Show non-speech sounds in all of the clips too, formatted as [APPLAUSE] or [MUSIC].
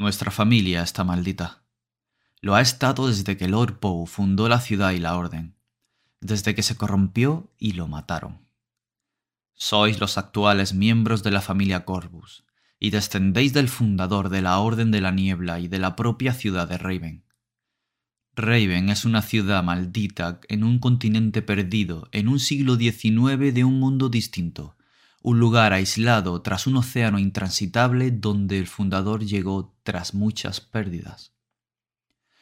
Nuestra familia está maldita. Lo ha estado desde que Lord Poe fundó la ciudad y la orden, desde que se corrompió y lo mataron. Sois los actuales miembros de la familia Corvus, y descendéis del fundador de la Orden de la Niebla y de la propia ciudad de Raven. Raven es una ciudad maldita en un continente perdido, en un siglo XIX de un mundo distinto, un lugar aislado tras un océano intransitable donde el fundador llegó tras muchas pérdidas.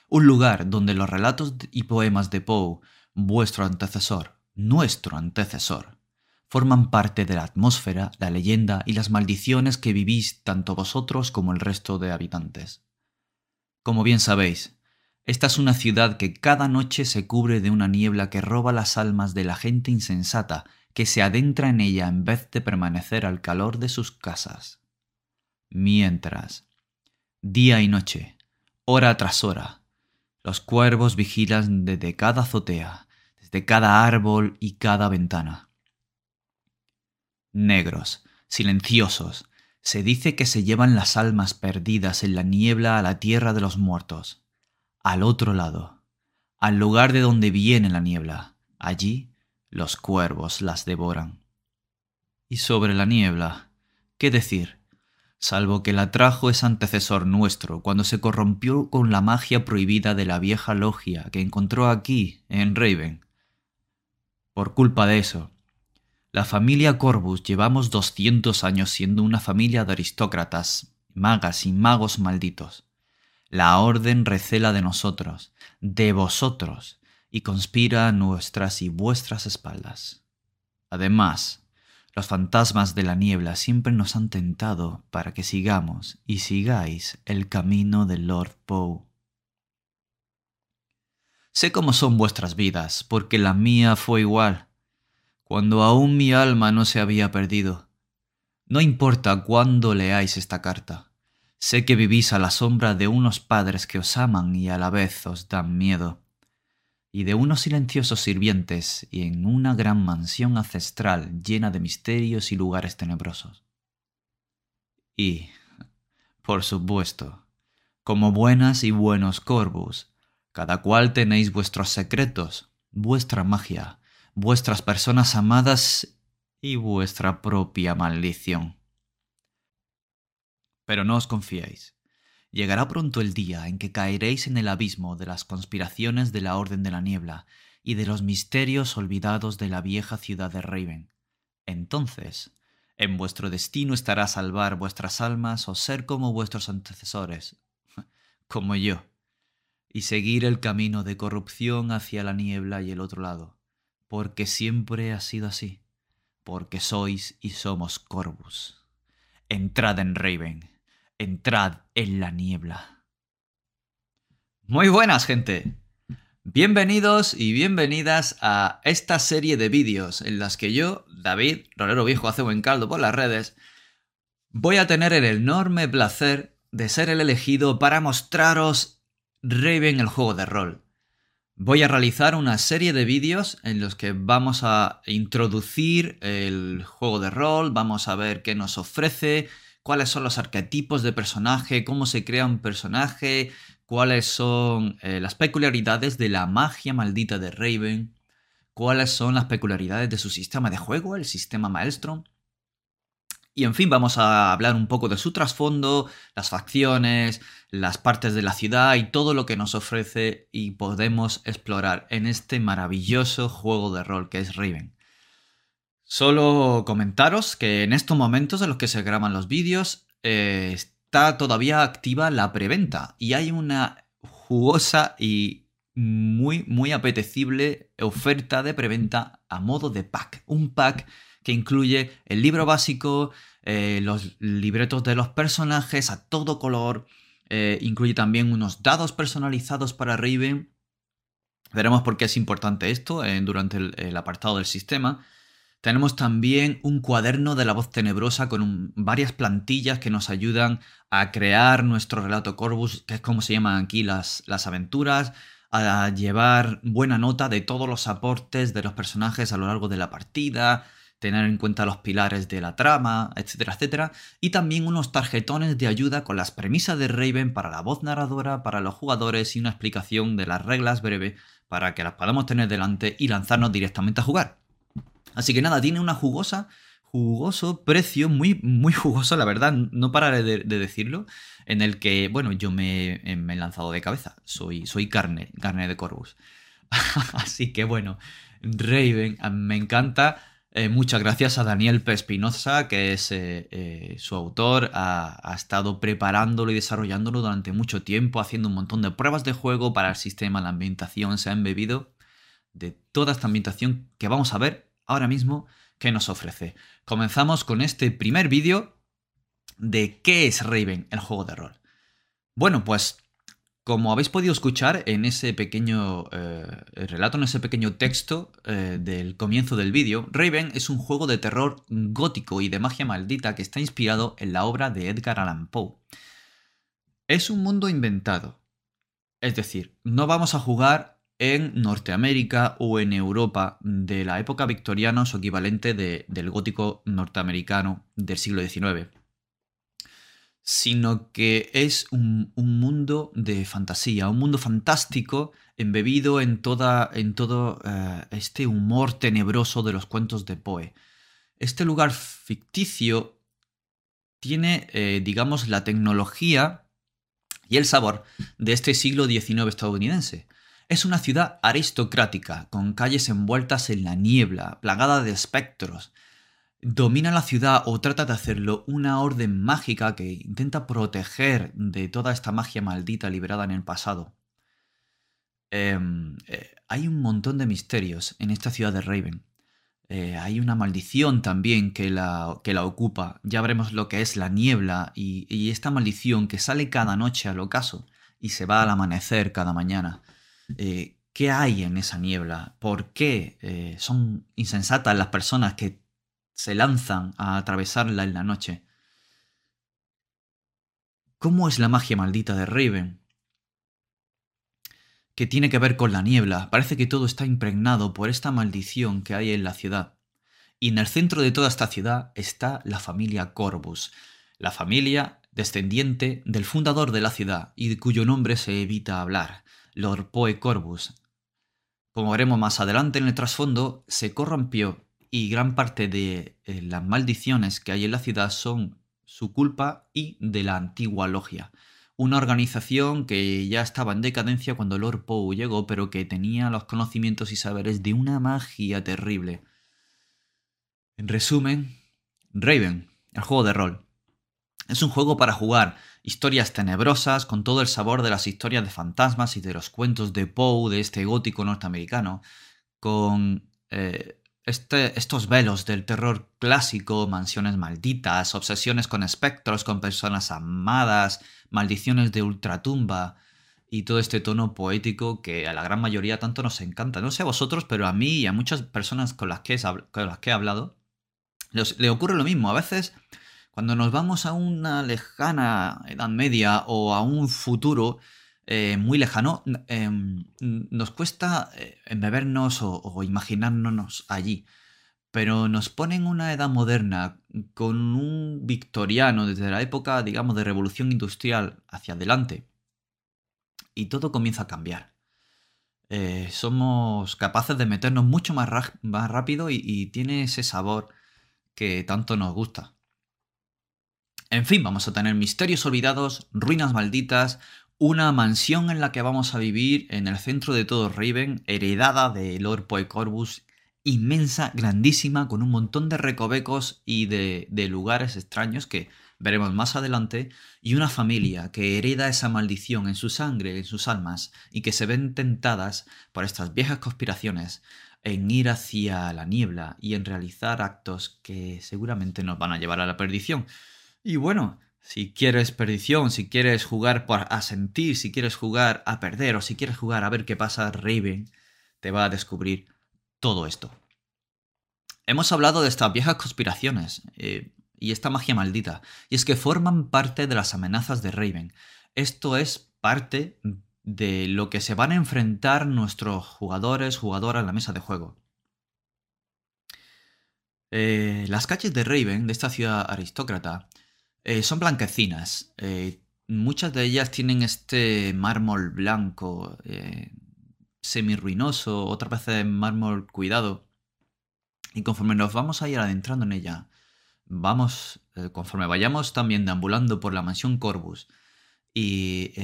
Un lugar donde los relatos y poemas de Poe, vuestro antecesor, nuestro antecesor, forman parte de la atmósfera, la leyenda y las maldiciones que vivís tanto vosotros como el resto de habitantes. Como bien sabéis, esta es una ciudad que cada noche se cubre de una niebla que roba las almas de la gente insensata que se adentra en ella en vez de permanecer al calor de sus casas. Mientras, día y noche, hora tras hora, los cuervos vigilan desde cada azotea, desde cada árbol y cada ventana. Negros, silenciosos, se dice que se llevan las almas perdidas en la niebla a la tierra de los muertos, al otro lado, al lugar de donde viene la niebla. Allí los cuervos las devoran. Y sobre la niebla, ¿qué decir? Salvo que la trajo ese antecesor nuestro cuando se corrompió con la magia prohibida de la vieja logia que encontró aquí, en Raven. Por culpa de eso, la familia Corvus llevamos 200 años siendo una familia de aristócratas, magas y magos malditos. La orden recela de nosotros, de vosotros, y conspira a nuestras y vuestras espaldas. Además, los fantasmas de la niebla siempre nos han tentado para que sigamos y sigáis el camino del Lord Poe. Sé cómo son vuestras vidas, porque la mía fue igual, cuando aún mi alma no se había perdido. No importa cuándo leáis esta carta, sé que vivís a la sombra de unos padres que os aman y a la vez os dan miedo y de unos silenciosos sirvientes y en una gran mansión ancestral llena de misterios y lugares tenebrosos. Y, por supuesto, como buenas y buenos corvus, cada cual tenéis vuestros secretos, vuestra magia, vuestras personas amadas y vuestra propia maldición. Pero no os confiéis. Llegará pronto el día en que caeréis en el abismo de las conspiraciones de la Orden de la Niebla y de los misterios olvidados de la vieja ciudad de Raven. Entonces, en vuestro destino estará salvar vuestras almas o ser como vuestros antecesores, [LAUGHS] como yo, y seguir el camino de corrupción hacia la niebla y el otro lado, porque siempre ha sido así, porque sois y somos Corvus. Entrad en Raven entrad en la niebla. Muy buenas, gente. Bienvenidos y bienvenidas a esta serie de vídeos en las que yo, David, rolero viejo hace buen caldo por las redes, voy a tener el enorme placer de ser el elegido para mostraros Raven el juego de rol. Voy a realizar una serie de vídeos en los que vamos a introducir el juego de rol, vamos a ver qué nos ofrece, cuáles son los arquetipos de personaje, cómo se crea un personaje, cuáles son eh, las peculiaridades de la magia maldita de Raven, cuáles son las peculiaridades de su sistema de juego, el sistema Maelstrom. Y en fin, vamos a hablar un poco de su trasfondo, las facciones, las partes de la ciudad y todo lo que nos ofrece y podemos explorar en este maravilloso juego de rol que es Raven. Solo comentaros que en estos momentos en los que se graban los vídeos eh, está todavía activa la preventa y hay una jugosa y muy, muy apetecible oferta de preventa a modo de pack. Un pack que incluye el libro básico, eh, los libretos de los personajes a todo color, eh, incluye también unos dados personalizados para Raven. Veremos por qué es importante esto durante el apartado del sistema. Tenemos también un cuaderno de la voz tenebrosa con varias plantillas que nos ayudan a crear nuestro relato Corvus, que es como se llaman aquí las, las aventuras, a llevar buena nota de todos los aportes de los personajes a lo largo de la partida, tener en cuenta los pilares de la trama, etcétera, etcétera, y también unos tarjetones de ayuda con las premisas de Raven para la voz narradora, para los jugadores y una explicación de las reglas breve para que las podamos tener delante y lanzarnos directamente a jugar. Así que nada, tiene una jugosa, jugoso precio, muy, muy jugoso, la verdad, no pararé de, decirlo, en el que, bueno, yo me, he lanzado de cabeza, soy, soy carne, carne de Corvus. [LAUGHS] Así que bueno, Raven, me encanta. Eh, muchas gracias a Daniel Pespinoza, que es eh, eh, su autor, ha, estado preparándolo y desarrollándolo durante mucho tiempo, haciendo un montón de pruebas de juego para el sistema, la ambientación, se ha embebido de toda esta ambientación que vamos a ver ahora mismo que nos ofrece. Comenzamos con este primer vídeo de qué es Raven, el juego de rol. Bueno, pues como habéis podido escuchar en ese pequeño eh, relato, en ese pequeño texto eh, del comienzo del vídeo, Raven es un juego de terror gótico y de magia maldita que está inspirado en la obra de Edgar Allan Poe. Es un mundo inventado. Es decir, no vamos a jugar en Norteamérica o en Europa de la época victoriana o su equivalente del gótico norteamericano del siglo XIX sino que es un, mundo de fantasía, un mundo fantástico embebido en, toda, en todo eh, este humor tenebroso de los cuentos de Poe. Este lugar ficticio tiene, eh, digamos, la tecnología y el sabor de este siglo XIX estadounidense. Es una ciudad aristocrática, con calles envueltas en la niebla, plagada de espectros, domina la ciudad o trata de hacerlo una orden mágica que intenta proteger de toda esta magia maldita liberada en el pasado. Em, eh, hay un montón de misterios en esta ciudad de Raven. Eh, hay una maldición también que la, que la, ocupa. Ya veremos lo que es la niebla y, esta maldición que sale cada noche al ocaso y se va al amanecer cada mañana. Eh, ¿Qué hay en esa niebla? ¿Por qué son insensatas las personas que se lanzan a atravesarla en la noche. ¿Cómo es la magia maldita de Raven? Que tiene que ver con la niebla. Parece que todo está impregnado por esta maldición que hay en la ciudad. Y en el centro de toda esta ciudad está la familia Corvus, la familia descendiente del fundador de la ciudad y de cuyo nombre se evita hablar, Lord Poe Corvus. Como veremos más adelante en el trasfondo, se corrompió y gran parte de eh, las maldiciones que hay en la ciudad son su culpa y de la antigua logia. Una organización que ya estaba en decadencia cuando Lord Poe llegó, pero que tenía los conocimientos y saberes de una magia terrible. En resumen, Raven, el juego de rol. Es un juego para jugar historias tenebrosas con todo el sabor de las historias de fantasmas y de los cuentos de Poe, de este gótico norteamericano, con eh, este, estos velos del terror clásico, mansiones malditas, obsesiones con espectros, con personas amadas, maldiciones de ultratumba y todo este tono poético que a la gran mayoría tanto nos encanta. No sé a vosotros, pero a mí y a muchas personas con las que he, con las que he hablado, le ocurre lo mismo. A veces, cuando nos vamos a una lejana Edad Media o a un futuro, eh, muy lejano, em, nos cuesta eh, embebernos o, o, imaginarnos allí. Pero nos ponen una edad moderna con un victoriano desde la época, digamos, de revolución industrial hacia adelante. Y todo comienza a cambiar. Eh, somos capaces de meternos mucho más, más rápido y tiene ese sabor que tanto nos gusta. En fin, vamos a tener misterios olvidados, ruinas malditas, una mansión en la que vamos a vivir en el centro de todo Raven, heredada de Lord Poe Corvus, inmensa, grandísima, con un montón de recovecos y de, de lugares extraños que veremos más adelante, y una familia que hereda esa maldición en su sangre, en sus almas, y que se ven tentadas por estas viejas conspiraciones en ir hacia la niebla y en realizar actos que seguramente nos van a llevar a la perdición. Y bueno, si quieres perdición, si quieres jugar a sentir, si quieres jugar a perder o si quieres jugar a ver qué pasa, Raven te va a descubrir todo esto. Hemos hablado de estas viejas conspiraciones eh, y esta magia maldita, y es que forman parte de las amenazas de Raven. Esto es parte de lo que se van a enfrentar nuestros jugadores, jugadoras en la mesa de juego. Eh, las calles de Raven, de esta ciudad aristócrata, eh, son blanquecinas. Eh, muchas de ellas tienen este mármol blanco, semi-ruinoso, otras veces mármol cuidado. Y conforme nos vamos a ir adentrando en ella, vamos, conforme vayamos también deambulando por la mansión Corbus y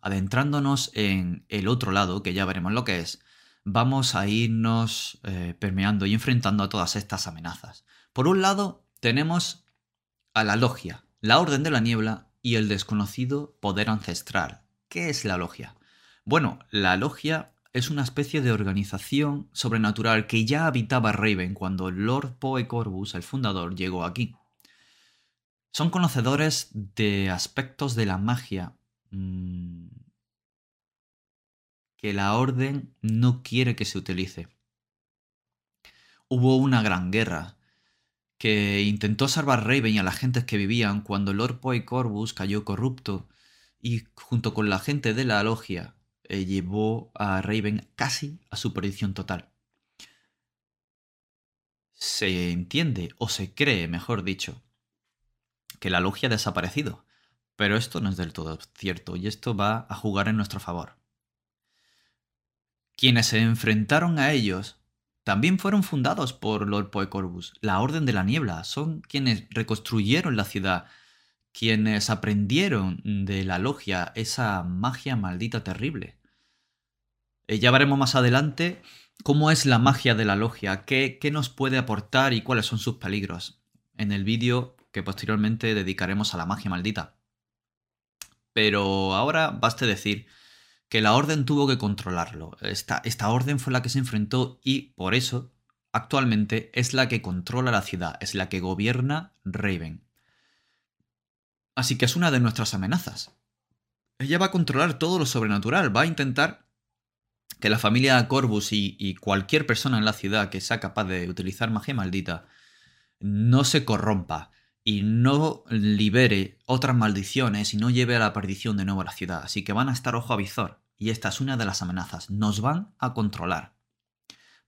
adentrándonos en el otro lado, que ya veremos lo que es, vamos a irnos eh, permeando y enfrentando a todas estas amenazas. Por un lado, tenemos a la logia, la Orden de la Niebla y el desconocido poder ancestral. ¿Qué es la logia? Bueno, la logia es una especie de organización sobrenatural que ya habitaba Raven cuando Lord Poe Corvus, el fundador, llegó aquí. Son conocedores de aspectos de la magia mm, que la orden no quiere que se utilice. Hubo una gran guerra que intentó salvar Raven y a las gentes que vivían cuando Lord Poe Corvus cayó corrupto y junto con la gente de la logia eh, llevó a Raven casi a su perdición total. Se entiende, o se cree, mejor dicho, que la logia ha desaparecido, pero esto no es del todo cierto y esto va a jugar en nuestro favor. Quienes se enfrentaron a ellos también fueron fundados por Lord Poecorbus, la Orden de la Niebla. Son quienes reconstruyeron la ciudad, quienes aprendieron de la logia esa magia maldita terrible. Eh, ya veremos más adelante cómo es la magia de la logia, qué, qué nos puede aportar y cuáles son sus peligros, en el vídeo que posteriormente dedicaremos a la magia maldita. Pero ahora baste decir que la orden tuvo que controlarlo. Esta, esta orden fue la que se enfrentó y por eso actualmente es la que controla la ciudad, es la que gobierna Raven. Así que es una de nuestras amenazas. Ella va a controlar todo lo sobrenatural, va a intentar que la familia Corvus y, y, cualquier persona en la ciudad que sea capaz de utilizar magia maldita no se corrompa y no libere otras maldiciones y no lleve a la perdición de nuevo a la ciudad. Así que van a estar ojo a visor. Y esta es una de las amenazas. Nos van a controlar.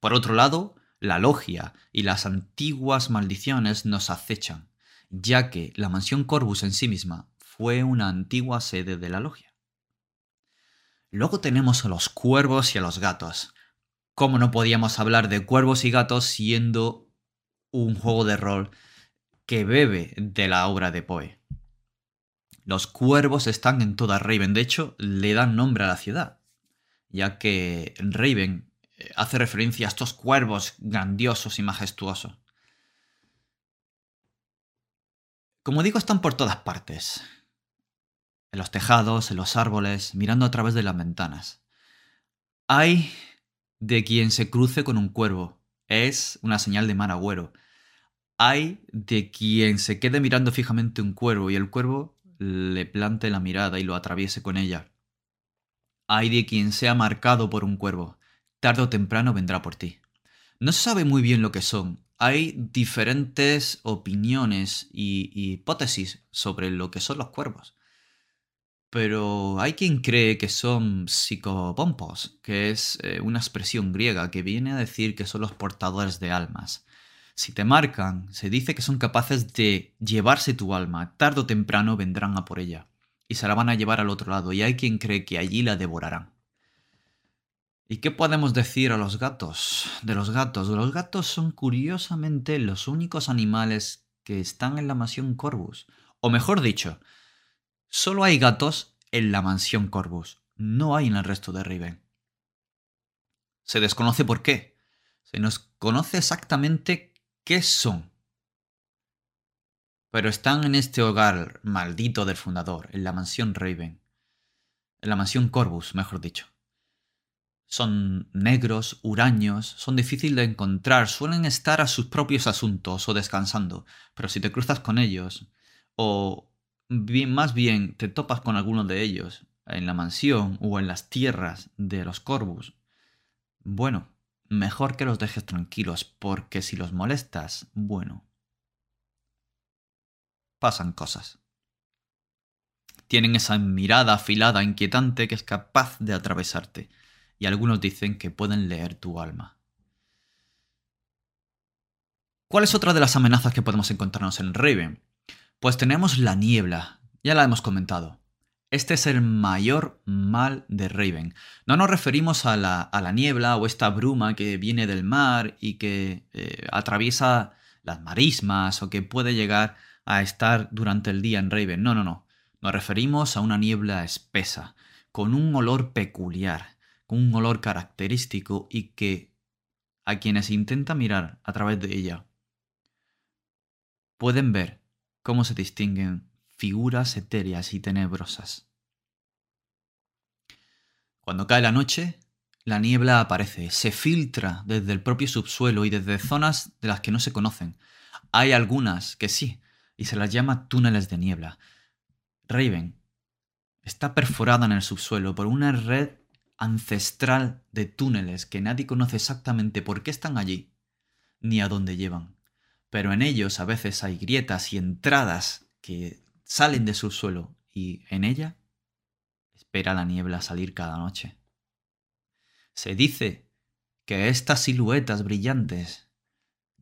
Por otro lado, la logia y las antiguas maldiciones nos acechan, ya que la mansión Corvus en sí misma fue una antigua sede de la logia. Luego tenemos a los cuervos y a los gatos. ¿Cómo no podíamos hablar de cuervos y gatos siendo un juego de rol que bebe de la obra de Poe. Los cuervos están en toda Raven, de hecho, le dan nombre a la ciudad, ya que Raven eh, hace referencia a estos cuervos grandiosos y majestuosos. Como digo, están por todas partes. En los tejados, en los árboles, mirando a través de las ventanas. Hay de quien se cruce con un cuervo. Es una señal de mal agüero hay de quien se quede mirando fijamente un cuervo y el cuervo le plante la mirada y lo atraviese con ella. Hay de quien sea marcado por un cuervo, tarde o temprano vendrá por ti. No se sabe muy bien lo que son. Hay diferentes opiniones y hipótesis sobre lo que son los cuervos. Pero hay quien cree que son psicopompos, que es eh, una expresión griega que viene a decir que son los portadores de almas. Si te marcan, se dice que son capaces de llevarse tu alma, tarde o temprano vendrán a por ella, y se la van a llevar al otro lado, y hay quien cree que allí la devorarán. ¿Y qué podemos decir a los gatos? De los gatos. Los gatos son curiosamente los únicos animales que están en la mansión Corvus. O mejor dicho, solo hay gatos en la mansión Corvus. No hay en el resto de Riven. Se desconoce por qué. Se nos conoce exactamente ¿Qué son? Pero están en este hogar maldito del fundador, en la mansión Raven. En la mansión Corvus, mejor dicho. Son negros, huraños, son difíciles de encontrar, suelen estar a sus propios asuntos o descansando, pero si te cruzas con ellos, o más bien te topas con alguno de ellos en la mansión o en las tierras de los Corvus, bueno, mejor que los dejes tranquilos, porque si los molestas, bueno, pasan cosas. Tienen esa mirada afilada, inquietante, que es capaz de atravesarte, y algunos dicen que pueden leer tu alma. ¿Cuál es otra de las amenazas que podemos encontrarnos en Raven? Pues tenemos la niebla, ya la hemos comentado. Este es el mayor mal de Raven. No nos referimos a la, niebla o esta bruma que viene del mar y que eh, atraviesa las marismas o que puede llegar a estar durante el día en Raven. No, no, no. Nos referimos a una niebla espesa, con un olor peculiar, con un olor característico y que a quienes intenta mirar a través de ella pueden ver cómo se distinguen figuras etéreas y tenebrosas. Cuando cae la noche, la niebla aparece, se filtra desde el propio subsuelo y desde zonas de las que no se conocen. Hay algunas que sí, y se las llama túneles de niebla. Raven está perforada en el subsuelo por una red ancestral de túneles que nadie conoce exactamente por qué están allí ni a dónde llevan. Pero en ellos a veces hay grietas y entradas que salen de subsuelo y en ella espera la niebla salir cada noche. Se dice que estas siluetas brillantes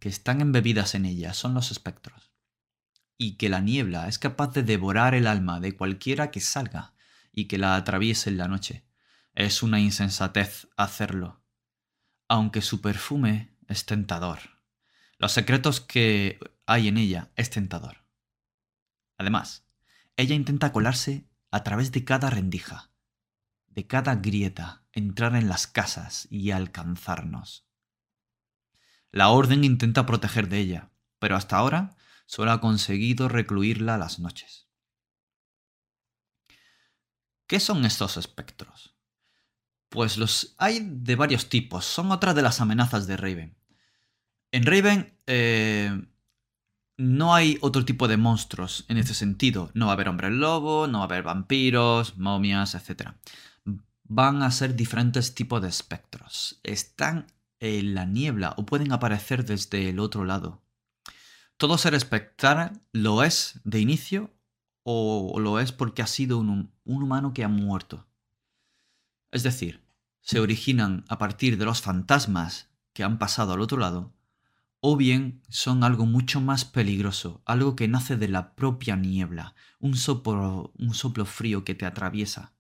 que están embebidas en ella son los espectros y que la niebla es capaz de devorar el alma de cualquiera que salga y que la atraviese en la noche. Es una insensatez hacerlo, aunque su perfume es tentador. Los secretos que hay en ella es tentador. Además, ella intenta colarse a través de cada rendija, de cada grieta, entrar en las casas y alcanzarnos. La orden intenta proteger de ella, pero hasta ahora solo ha conseguido recluirla las noches. ¿Qué son estos espectros? Pues los hay de varios tipos, son otras de las amenazas de Raven. En Raven eh, no hay otro tipo de monstruos en ese sentido. No va a haber hombres lobo, no va a haber vampiros, momias, etc. Van a ser diferentes tipos de espectros. Están en la niebla o pueden aparecer desde el otro lado. Todo ser espectral lo es de inicio o lo es porque ha sido un, humano que ha muerto. Es decir, se originan a partir de los fantasmas que han pasado al otro lado, o bien son algo mucho más peligroso, algo que nace de la propia niebla, un soplo, un soplo frío que te atraviesa.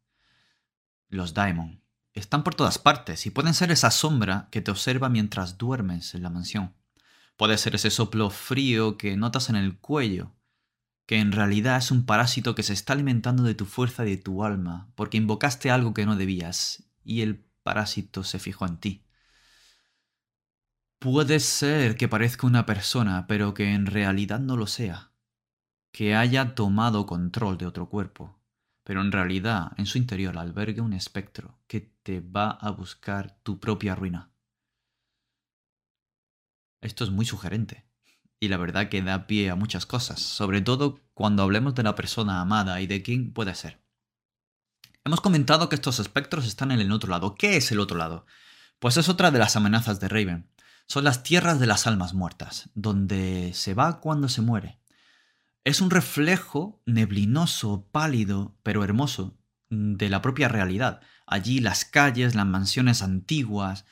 Los daemon están por todas partes y pueden ser esa sombra que te observa mientras duermes en la mansión. Puede ser ese soplo frío que notas en el cuello, que en realidad es un parásito que se está alimentando de tu fuerza y de tu alma, porque invocaste algo que no debías, y el parásito se fijó en ti. Puede ser que parezca una persona, pero que en realidad no lo sea, que haya tomado control de otro cuerpo, pero en realidad en su interior albergue un espectro que te va a buscar tu propia ruina. Esto es muy sugerente. Y la verdad que da pie a muchas cosas, sobre todo cuando hablemos de la persona amada y de quién puede ser. Hemos comentado que estos espectros están en el otro lado. ¿Qué es el otro lado? Pues es otra de las amenazas de Raven. Son las tierras de las almas muertas, donde se va cuando se muere. Es un reflejo neblinoso, pálido, pero hermoso, de la propia realidad. Allí las calles, las mansiones antiguas,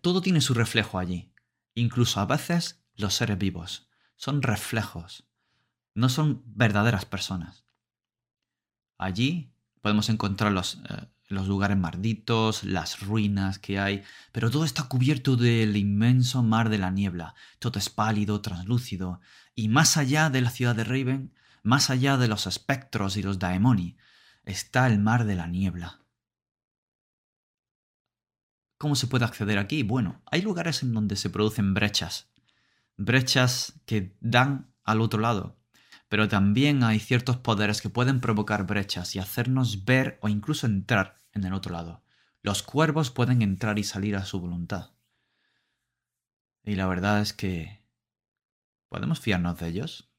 todo tiene su reflejo allí. Incluso a veces los seres vivos son reflejos, no son verdaderas personas. Allí podemos encontrar los, eh, los lugares malditos, las ruinas que hay, pero todo está cubierto del inmenso mar de la niebla. Todo es pálido, translúcido, y más allá de la ciudad de Raven, más allá de los espectros y los daemoni, está el mar de la niebla. ¿Cómo se puede acceder aquí? Bueno, hay lugares en donde se producen brechas, brechas que dan al otro lado, pero también hay ciertos poderes que pueden provocar brechas y hacernos ver o incluso entrar en el otro lado. Los cuervos pueden entrar y salir a su voluntad. Y la verdad es que... ¿Podemos fiarnos de ellos?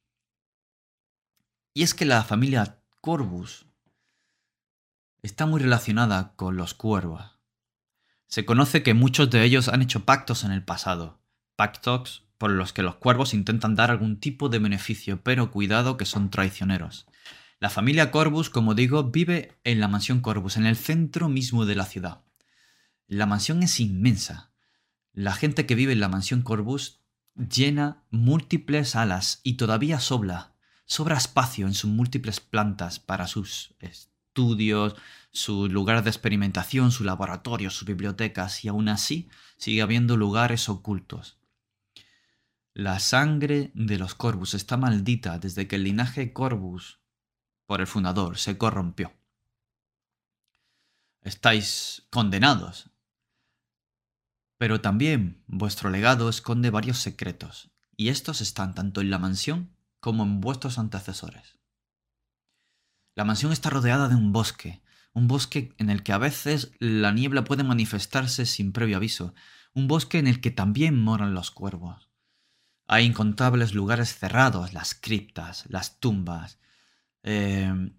Y es que la familia Corvus está muy relacionada con los cuervos. Se conoce que muchos de ellos han hecho pactos en el pasado, pactos por los que los cuervos intentan dar algún tipo de beneficio, pero cuidado que son traicioneros. La familia Corvus, como digo, vive en la mansión Corvus, en el centro mismo de la ciudad. La mansión es inmensa. La gente que vive en la mansión Corvus llena múltiples alas y todavía sobra, sobra espacio en sus múltiples plantas para sus estudios, sus lugares de experimentación, sus laboratorios, sus bibliotecas, y aún así sigue habiendo lugares ocultos. La sangre de los Corvus está maldita desde que el linaje Corvus, por el fundador, se corrompió. Estáis condenados. Pero también vuestro legado esconde varios secretos, y estos están tanto en la mansión como en vuestros antecesores. La mansión está rodeada de un bosque, un bosque en el que a veces la niebla puede manifestarse sin previo aviso, un bosque en el que también moran los cuervos. Hay incontables lugares cerrados, las criptas, las tumbas, em,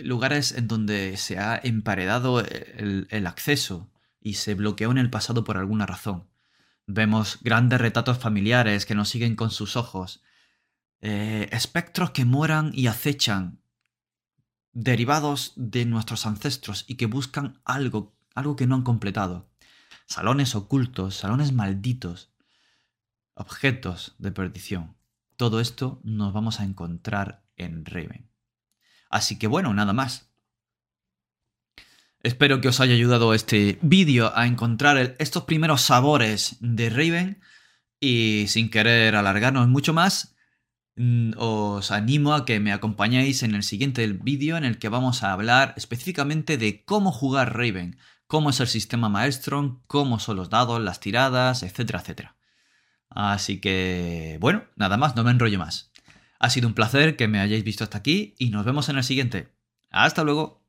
lugares en donde se ha emparedado el, acceso y se bloqueó en el pasado por alguna razón. Vemos grandes retratos familiares que nos siguen con sus ojos, eh, espectros que moran y acechan derivados de nuestros ancestros y que buscan algo, algo que no han completado. Salones ocultos, salones malditos, objetos de perdición. Todo esto nos vamos a encontrar en Raven. Así que bueno, nada más. Espero que os haya ayudado este vídeo a encontrar estos primeros sabores de Raven y sin querer alargarnos mucho más, Mm, os animo a que me acompañéis en el siguiente vídeo en el que vamos a hablar específicamente de cómo jugar Raven, cómo es el sistema Maelstrom, cómo son los dados, las tiradas, etcétera, etcétera. Así que, bueno, nada más, no me enrollo más. Ha sido un placer que me hayáis visto hasta aquí y nos vemos en el siguiente. Hasta luego.